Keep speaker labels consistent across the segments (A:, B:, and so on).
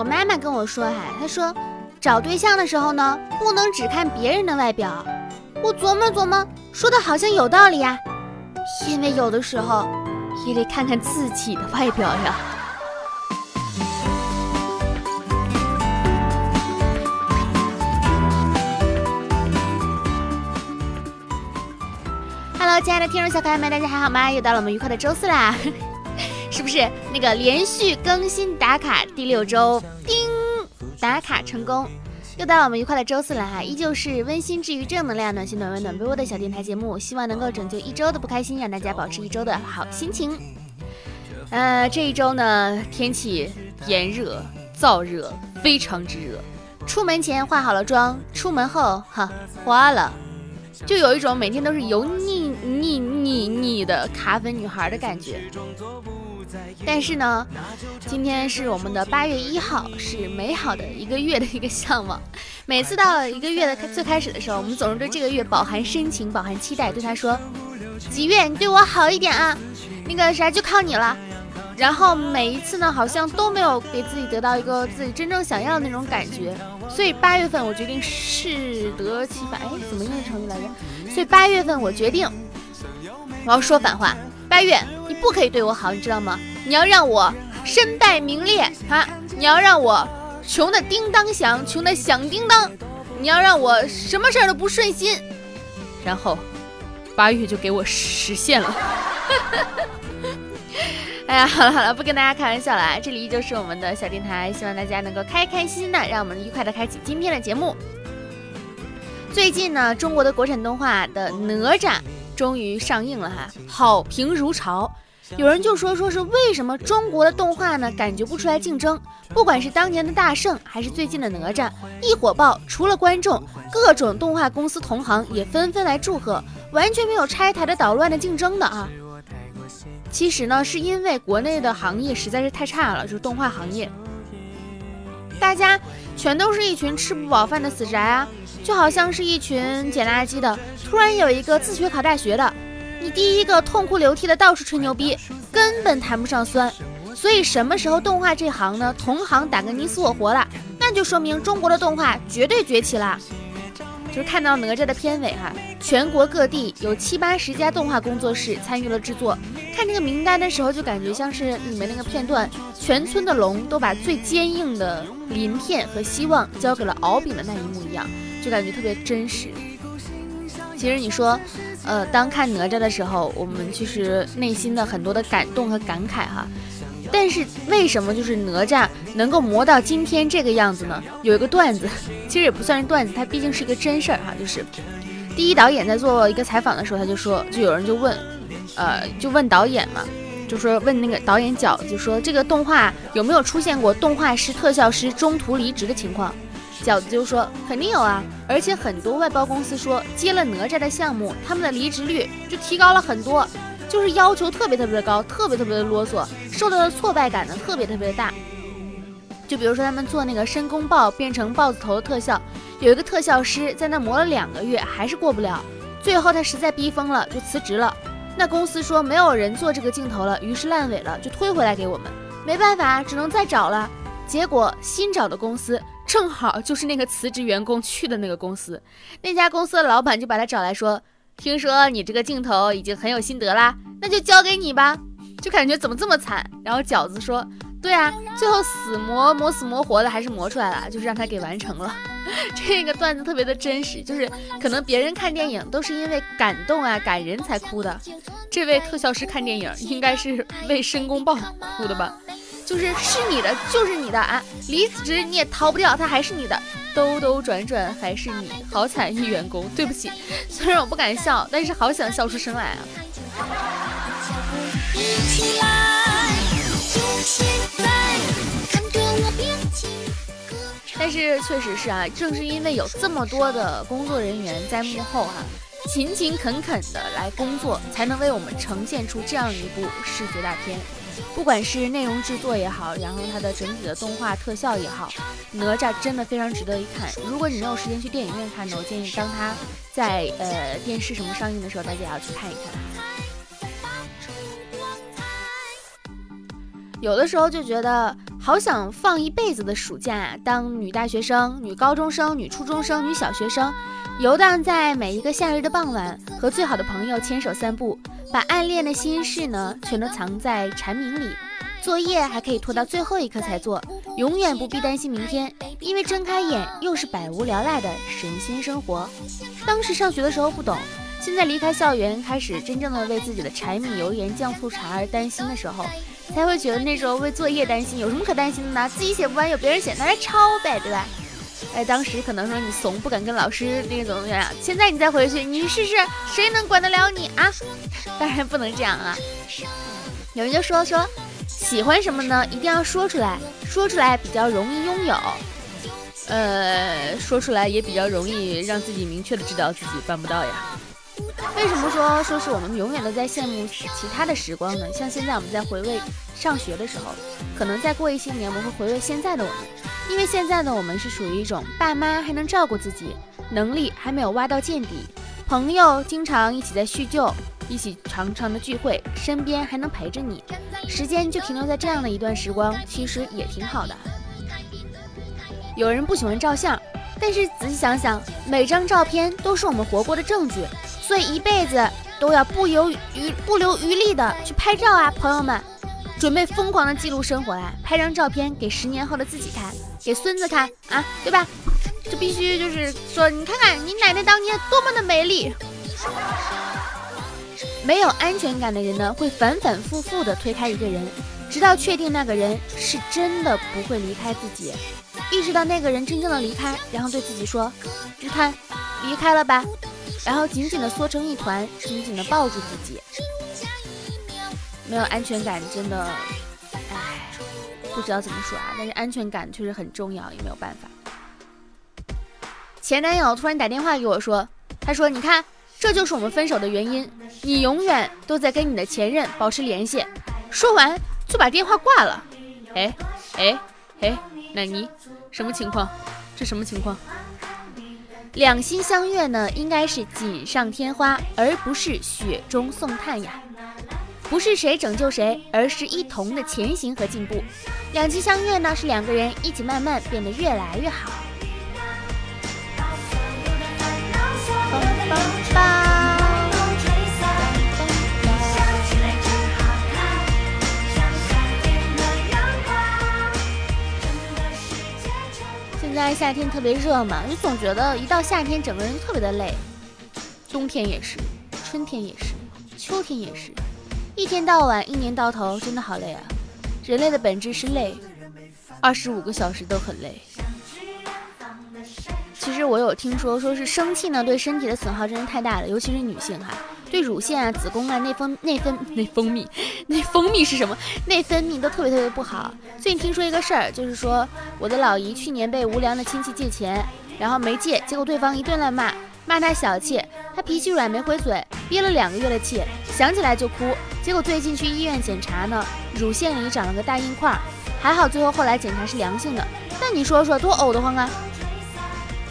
A: 我妈妈跟我说，哈，她说找对象的时候呢，不能只看别人的外表。我琢磨琢磨，说的好像有道理呀，因为有的时候也得看看自己的外表呀。Hello，亲爱的听众小可爱们，大家还好吗？又到了我们愉快的周四啦，是？那个连续更新打卡第六周，叮，打卡成功。又到我们愉快的周四了哈，依旧是温馨治愈、正能量、暖心暖胃暖被窝的小电台节目，希望能够拯救一周的不开心，让大家保持一周的好心情。呃，这一周呢，天气炎热、燥热，非常之热。出门前化好了妆，出门后哈花了，就有一种每天都是油腻腻腻腻的卡粉女孩的感觉。但是呢，今天是我们的八月一号，是美好的一个月的一个向往。每次到了一个月的最开始的时候，我们总是对这个月饱含深情，饱含期待，对他说：“几月你对我好一点啊，那个啥就靠你了。”然后每一次呢，好像都没有给自己得到一个自己真正想要的那种感觉。所以八月份我决定适得其反，哎，怎么念成语来着？所以八月份我决定，我要说反话。八月，你不可以对我好，你知道吗？你要让我身败名裂啊！你要让我穷的叮当响，穷的响叮当！你要让我什么事儿都不顺心。然后，八月就给我实现了。哎呀，好了好了，不跟大家开玩笑了，这里依旧是我们的小电台，希望大家能够开开心心的，让我们愉快的开启今天的节目。最近呢，中国的国产动画的哪吒。终于上映了哈，好评如潮。有人就说说是为什么中国的动画呢感觉不出来竞争？不管是当年的大圣，还是最近的哪吒，一火爆，除了观众，各种动画公司同行也纷纷来祝贺，完全没有拆台的捣乱的竞争的啊。其实呢，是因为国内的行业实在是太差了，就是动画行业，大家全都是一群吃不饱饭的死宅啊。就好像是一群捡垃圾的，突然有一个自学考大学的，你第一个痛哭流涕的到处吹牛逼，根本谈不上酸。所以什么时候动画这行呢？同行打个你死我活了，那就说明中国的动画绝对崛起了。就是看到哪吒的片尾哈，全国各地有七八十家动画工作室参与了制作。看这个名单的时候，就感觉像是里面那个片段，全村的龙都把最坚硬的鳞片和希望交给了敖丙的那一幕一样。就感觉特别真实。其实你说，呃，当看哪吒的时候，我们其实内心的很多的感动和感慨哈。但是为什么就是哪吒能够磨到今天这个样子呢？有一个段子，其实也不算是段子，它毕竟是一个真事儿哈。就是第一导演在做一个采访的时候，他就说，就有人就问，呃，就问导演嘛，就说问那个导演饺子，就说这个动画有没有出现过动画师、特效师中途离职的情况？饺子就说肯定有啊，而且很多外包公司说接了哪吒的项目，他们的离职率就提高了很多，就是要求特别特别的高，特别特别的啰嗦，受到的挫败感呢特别特别的大。就比如说他们做那个申公豹变成豹子头的特效，有一个特效师在那磨了两个月还是过不了，最后他实在逼疯了就辞职了。那公司说没有人做这个镜头了，于是烂尾了，就推回来给我们，没办法，只能再找了。结果新找的公司。正好就是那个辞职员工去的那个公司，那家公司的老板就把他找来说：“听说你这个镜头已经很有心得啦，那就交给你吧。”就感觉怎么这么惨？然后饺子说：“对啊，最后死磨磨死磨活的还是磨出来了，就是让他给完成了。”这个段子特别的真实，就是可能别人看电影都是因为感动啊感人才哭的，这位特效师看电影应该是为申公豹哭的吧。就是是你的，就是你的啊！离职你也逃不掉，他还是你的，兜兜转转还是你，好惨一员工。对不起，虽然我不敢笑，但是好想笑出声来啊！但是确实是啊，正是因为有这么多的工作人员在幕后哈，勤勤恳恳的来工作，才能为我们呈现出这样一部视觉大片。不管是内容制作也好，然后它的整体的动画特效也好，哪吒真的非常值得一看。如果你没有时间去电影院看呢，我建议当它在呃电视什么上映的时候，大家也要去看一看。有的时候就觉得好想放一辈子的暑假，当女大学生、女高中生、女初中生、女小学生，游荡在每一个夏日的傍晚，和最好的朋友牵手散步，把暗恋的心事呢，全都藏在蝉鸣里。作业还可以拖到最后一刻才做，永远不必担心明天，因为睁开眼又是百无聊赖的神仙生活。当时上学的时候不懂。现在离开校园，开始真正的为自己的柴米油盐酱醋茶而担心的时候，才会觉得那时候为作业担心有什么可担心的呢？自己写不完有别人写，拿来抄呗，对吧？哎，当时可能说你怂，不敢跟老师那个怎么怎么样。现在你再回去，你试试，谁能管得了你啊？当然不能这样啊！有人就说说，喜欢什么呢？一定要说出来，说出来比较容易拥有。呃，说出来也比较容易让自己明确的知道自己办不到呀。为什么说说是我们永远都在羡慕其他的时光呢？像现在我们在回味上学的时候，可能再过一些年我们会回味现在的我们，因为现在的我们是属于一种爸妈还能照顾自己，能力还没有挖到见底，朋友经常一起在叙旧，一起常常的聚会，身边还能陪着你，时间就停留在这样的一段时光，其实也挺好的。有人不喜欢照相，但是仔细想想，每张照片都是我们活过的证据。所以一辈子都要不留余不留余力的去拍照啊，朋友们，准备疯狂的记录生活啊！拍张照片给十年后的自己看，给孙子看啊，对吧？就必须就是说，你看看你奶奶当年多么的美丽。没有安全感的人呢，会反反复复的推开一个人，直到确定那个人是真的不会离开自己，意识到那个人真正的离开，然后对自己说：“你看，离开了吧。”然后紧紧的缩成一团，紧紧的抱住自己。没有安全感，真的，唉，不知道怎么说啊。但是安全感确实很重要，也没有办法。前男友突然打电话给我说，他说：“你看，这就是我们分手的原因。你永远都在跟你的前任保持联系。”说完就把电话挂了。哎哎哎，奶妮，什么情况？这什么情况？两心相悦呢，应该是锦上添花，而不是雪中送炭呀。不是谁拯救谁，而是一同的前行和进步。两情相悦呢，是两个人一起慢慢变得越来越好。现在夏天特别热嘛，就总觉得一到夏天，整个人特别的累。冬天也是，春天也是，秋天也是，一天到晚，一年到头，真的好累啊！人类的本质是累，二十五个小时都很累。其实我有听说，说是生气呢，对身体的损耗真的太大了，尤其是女性哈。对乳腺啊、子宫啊、内分内分内分泌、内分泌是什么？内分泌都特别特别不好。最近听说一个事儿，就是说我的老姨去年被无良的亲戚借钱，然后没借，结果对方一顿乱骂，骂她小气，她脾气软没回嘴，憋了两个月的气，想起来就哭。结果最近去医院检查呢，乳腺里长了个大硬块，还好最后后来检查是良性的。那你说说多呕得慌啊！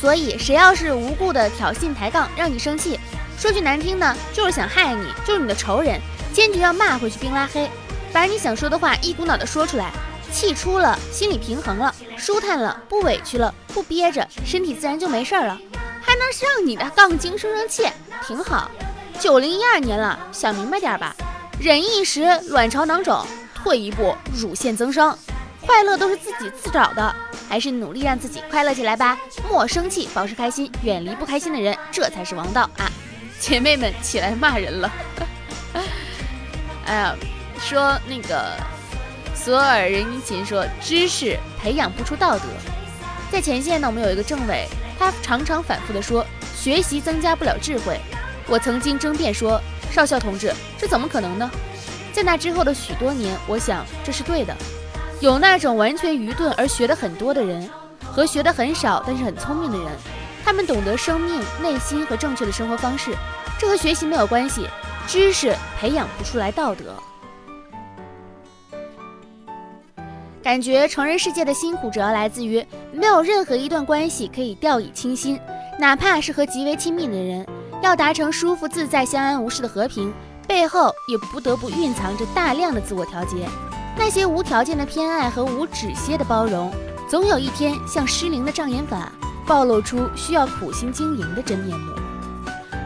A: 所以谁要是无故的挑衅抬杠，让你生气。说句难听的，就是想害你，就是你的仇人，坚决要骂回去，并拉黑，把你想说的话一股脑的说出来，气出了，心里平衡了，舒坦了，不委屈了，不憋着，身体自然就没事了，还能让你的杠精生生气，挺好。九零一二年了，想明白点吧，忍一时卵巢囊肿，退一步乳腺增生，快乐都是自己自找的，还是努力让自己快乐起来吧，莫生气，保持开心，远离不开心的人，这才是王道啊。姐妹们起来骂人了！哎呀，说那个索尔仁尼琴说，知识培养不出道德。在前线呢，我们有一个政委，他常常反复的说，学习增加不了智慧。我曾经争辩说，少校同志，这怎么可能呢？在那之后的许多年，我想这是对的。有那种完全愚钝而学的很多的人，和学的很少但是很聪明的人。他们懂得生命、内心和正确的生活方式，这和学习没有关系。知识培养不出来道德。感觉成人世界的辛苦主要来自于没有任何一段关系可以掉以轻心，哪怕是和极为亲密的人，要达成舒服自在、相安无事的和平，背后也不得不蕴藏着大量的自我调节。那些无条件的偏爱和无止歇的包容，总有一天像失灵的障眼法，暴露出需要苦心经营的真面目。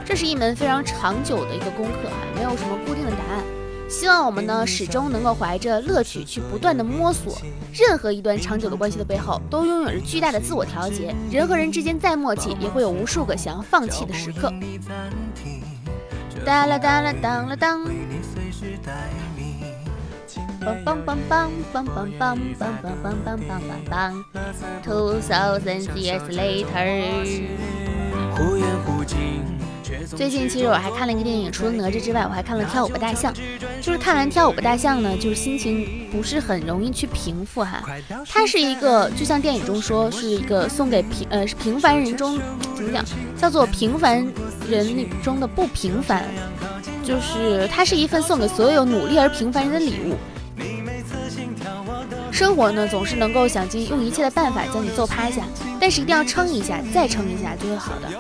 A: 这是一门非常长久的一个功课啊，没有什么固定的答案。希望我们呢始终能够怀着乐趣去不断的摸索。任何一段长久的关系的背后，都拥有着巨大的自我调节。人和人之间再默契，也会有无数个想要放弃的时刻。哒啦哒啦当啦当。梆梆梆梆梆梆梆梆梆梆梆梆梆梆。Two thousand years later。最近其实我还看了一个电影，除了哪吒之外，我还看了《跳舞吧大象》。就是看完《跳舞吧大象》呢，就是心情不是很容易去平复哈。它是一个，就像电影中说，是一个送给平呃平凡人中怎么讲，叫做平凡人中的不平凡，就是它是一份送给所有努力而平凡人的礼物。生活呢总是能够想尽用一切的办法将你揍趴下，但是一定要撑一下，再撑一下就会好的。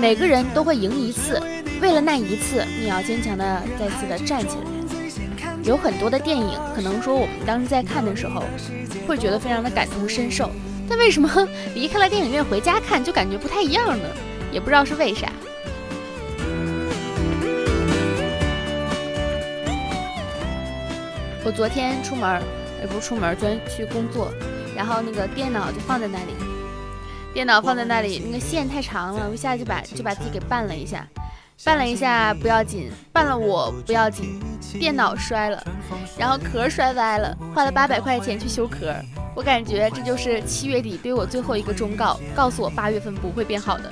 A: 每个人都会赢一次，为了那一次，你要坚强的再次的站起来。有很多的电影，可能说我们当时在看的时候，会觉得非常的感同身受，但为什么离开了电影院回家看就感觉不太一样呢？也不知道是为啥。我昨天出门，也不出门，专去工作，然后那个电脑就放在那里。电脑放在那里，那个线太长了，我一下就把就把自己给绊了一下，绊了一下不要紧，绊了我不要紧，电脑摔了，然后壳摔歪了，花了八百块钱去修壳，我感觉这就是七月底对我最后一个忠告，告诉我八月份不会变好的。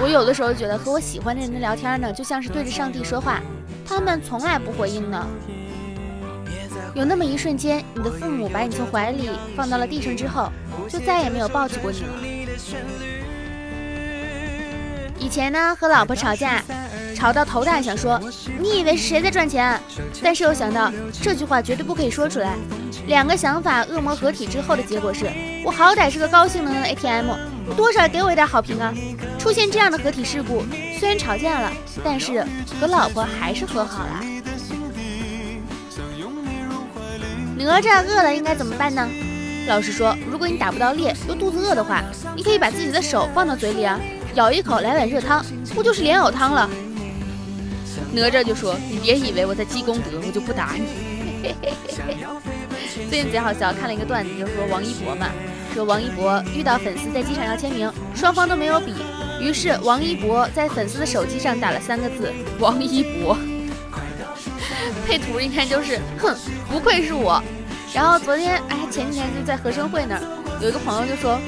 A: 我有的时候觉得和我喜欢的人聊天呢，就像是对着上帝说话，他们从来不回应呢。有那么一瞬间，你的父母把你从怀里放到了地上之后，就再也没有抱起过你了。以前呢，和老婆吵架，吵到头大，想说你以为是谁在赚钱？但是又想到这句话绝对不可以说出来。两个想法恶魔合体之后的结果是，我好歹是个高性能的 ATM，多少给我一点好评啊！出现这样的合体事故，虽然吵架了，但是和老婆还是和好了。哪吒饿了应该怎么办呢？老师说，如果你打不到猎又肚子饿的话，你可以把自己的手放到嘴里啊，咬一口来碗热汤，不就是莲藕汤了？哪吒就说：“你别以为我在积功德，我就不打你。”最近贼好笑，看了一个段子，就说王一博嘛，说王一博遇到粉丝在机场要签名，双方都没有笔，于是王一博在粉丝的手机上打了三个字：王一博。配图一看就是，哼，不愧是我。然后昨天，哎，前几天就在合生汇那儿，有一个朋友就说，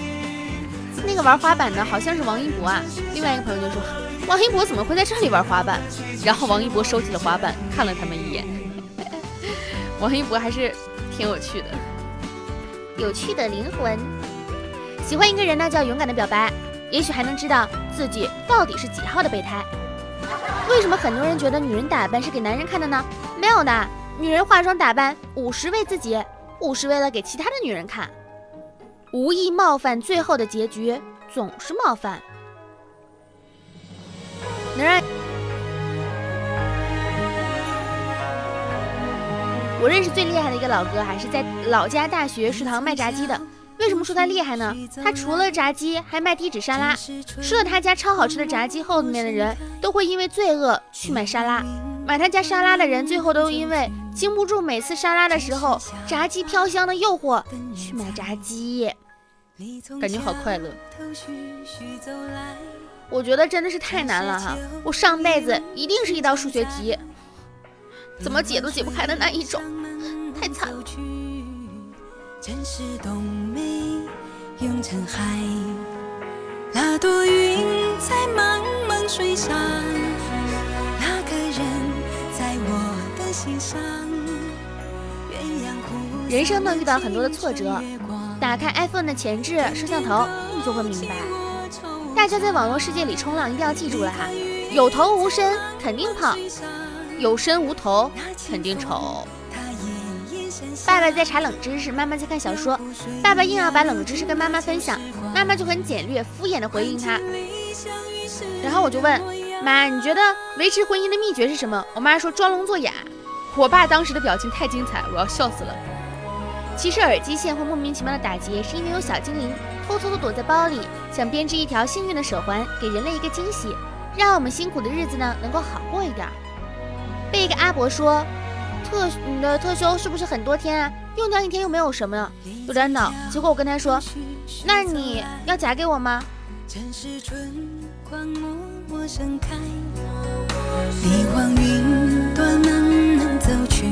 A: 那个玩滑板的好像是王一博啊。另外一个朋友就说，王一博怎么会在这里玩滑板？然后王一博收起了滑板，看了他们一眼。王一博还是挺有趣的，有趣的灵魂。喜欢一个人呢，就要勇敢的表白，也许还能知道自己到底是几号的备胎。为什么很多人觉得女人打扮是给男人看的呢？没有的，女人化妆打扮五十为自己，五十为了给其他的女人看。无意冒犯，最后的结局总是冒犯。能让我认识最厉害的一个老哥，还是在老家大学食堂卖炸鸡的。为什么说他厉害呢？他除了炸鸡，还卖低脂沙拉。吃了他家超好吃的炸鸡后面的人都会因为罪恶去买沙拉。买他家沙拉的人最后都因为经不住每次沙拉的时候炸鸡飘香的诱惑去买炸鸡，感觉好快乐。我觉得真的是太难了哈！我上辈子一定是一道数学题，怎么解都解不开的那一种，太惨了。真是冬梅永成海，那朵云在茫茫水上，那个人在我的心上。人生呢遇到很多的挫折，打开 iPhone 的前置摄像头，你就会明白。大家在网络世界里冲浪，一定要记住了哈，有头无身肯定胖，有身无头肯定丑。爸爸在查冷知识，妈妈在看小说。爸爸硬要把冷知识跟妈妈分享，妈妈就很简略、敷衍的回应他。然后我就问妈：“你觉得维持婚姻的秘诀是什么？”我妈说：“装聋作哑。”我爸当时的表情太精彩，我要笑死了。其实耳机线会莫名其妙的打结，是因为有小精灵偷偷的躲在包里，想编织一条幸运的手环，给人类一个惊喜，让我们辛苦的日子呢能够好过一点。被一个阿伯说，特你的特休是不是很多天啊？用掉一天又没有什么呀，有点恼。结果我跟他说，那你要夹给我吗？你望云端慢慢走去，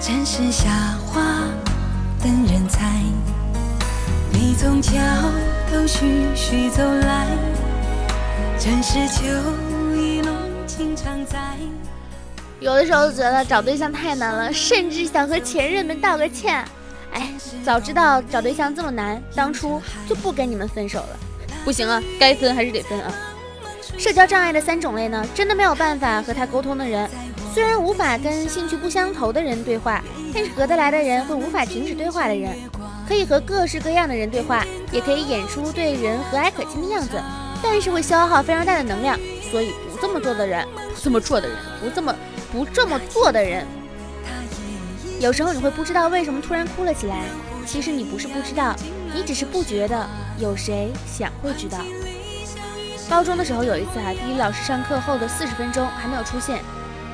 A: 城市下花等人采。你从桥头徐徐走来，正是秋意浓情常在。有的时候觉得找对象太难了，甚至想和前任们道个歉。哎，早知道找对象这么难，当初就不跟你们分手了。不行啊，该分还是得分啊。社交障碍的三种类呢，真的没有办法和他沟通的人，虽然无法跟兴趣不相投的人对话，但是合得来的人会无法停止对话的人，可以和各式各样的人对话，也可以演出对人和蔼可亲的样子，但是会消耗非常大的能量，所以不这么做的人，不这么做的人，不这么不这么做的人，有时候你会不知道为什么突然哭了起来，其实你不是不知道，你只是不觉得有谁想会知道。高中的时候有一次啊，地理老师上课后的四十分钟还没有出现，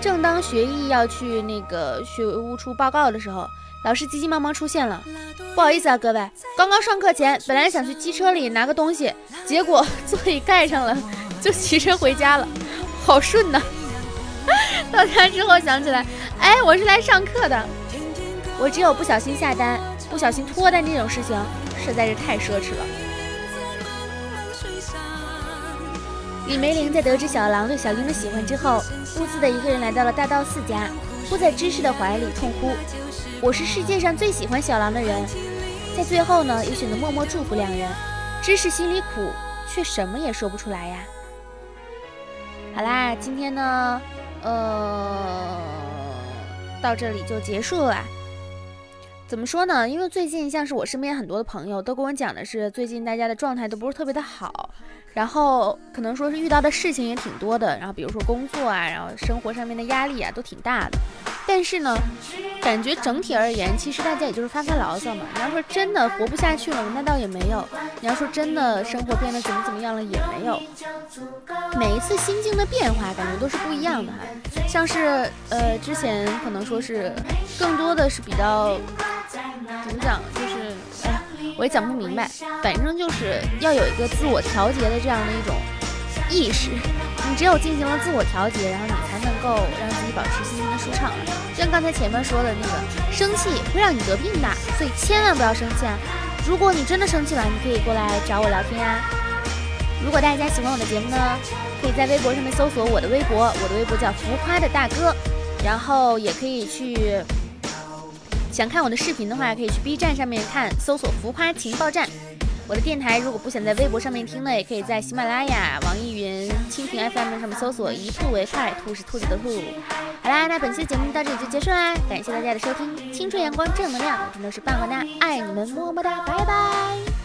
A: 正当学艺要去那个学务处报告的时候，老师急急忙忙出现了。不好意思啊，各位，刚刚上课前本来想去机车里拿个东西，结果 座椅盖上了，就骑车回家了，好顺呐。到家之后想起来，哎，我是来上课的。我只有不小心下单、不小心脱单这种事情，实在是太奢侈了。李梅玲在得知小狼对小樱的喜欢之后，兀自的一个人来到了大道寺家，扑在芝士的怀里痛哭：“我是世界上最喜欢小狼的人。”在最后呢，也选择默默祝福两人。芝士心里苦，却什么也说不出来呀。好啦，今天呢，呃，到这里就结束了。怎么说呢？因为最近像是我身边很多的朋友都跟我讲的是，最近大家的状态都不是特别的好。然后可能说是遇到的事情也挺多的，然后比如说工作啊，然后生活上面的压力啊都挺大的。但是呢，感觉整体而言，其实大家也就是发发牢骚嘛。你要说真的活不下去了，那倒也没有；你要说真的生活变得怎么怎么样了，也没有。每一次心境的变化，感觉都是不一样的哈。像是呃之前可能说是更多的是比较怎么讲，就。我也讲不明白，反正就是要有一个自我调节的这样的一种意识。你只有进行了自我调节，然后你才能够让自己保持心情的舒畅。就像刚才前面说的那个，生气会让你得病的，所以千万不要生气啊！如果你真的生气了，你可以过来找我聊天啊。如果大家喜欢我的节目呢，可以在微博上面搜索我的微博，我的微博叫浮夸的大哥，然后也可以去。想看我的视频的话，可以去 B 站上面看，搜索“浮夸情报站”。我的电台如果不想在微博上面听呢，也可以在喜马拉雅、网易云、蜻蜓 FM 上面搜索“一兔为快”，兔是兔子的兔。好啦，那本期节目到这里就结束啦，感谢大家的收听，青春阳光正能量，我们都是棒棒哒，爱你们，么么哒，拜拜。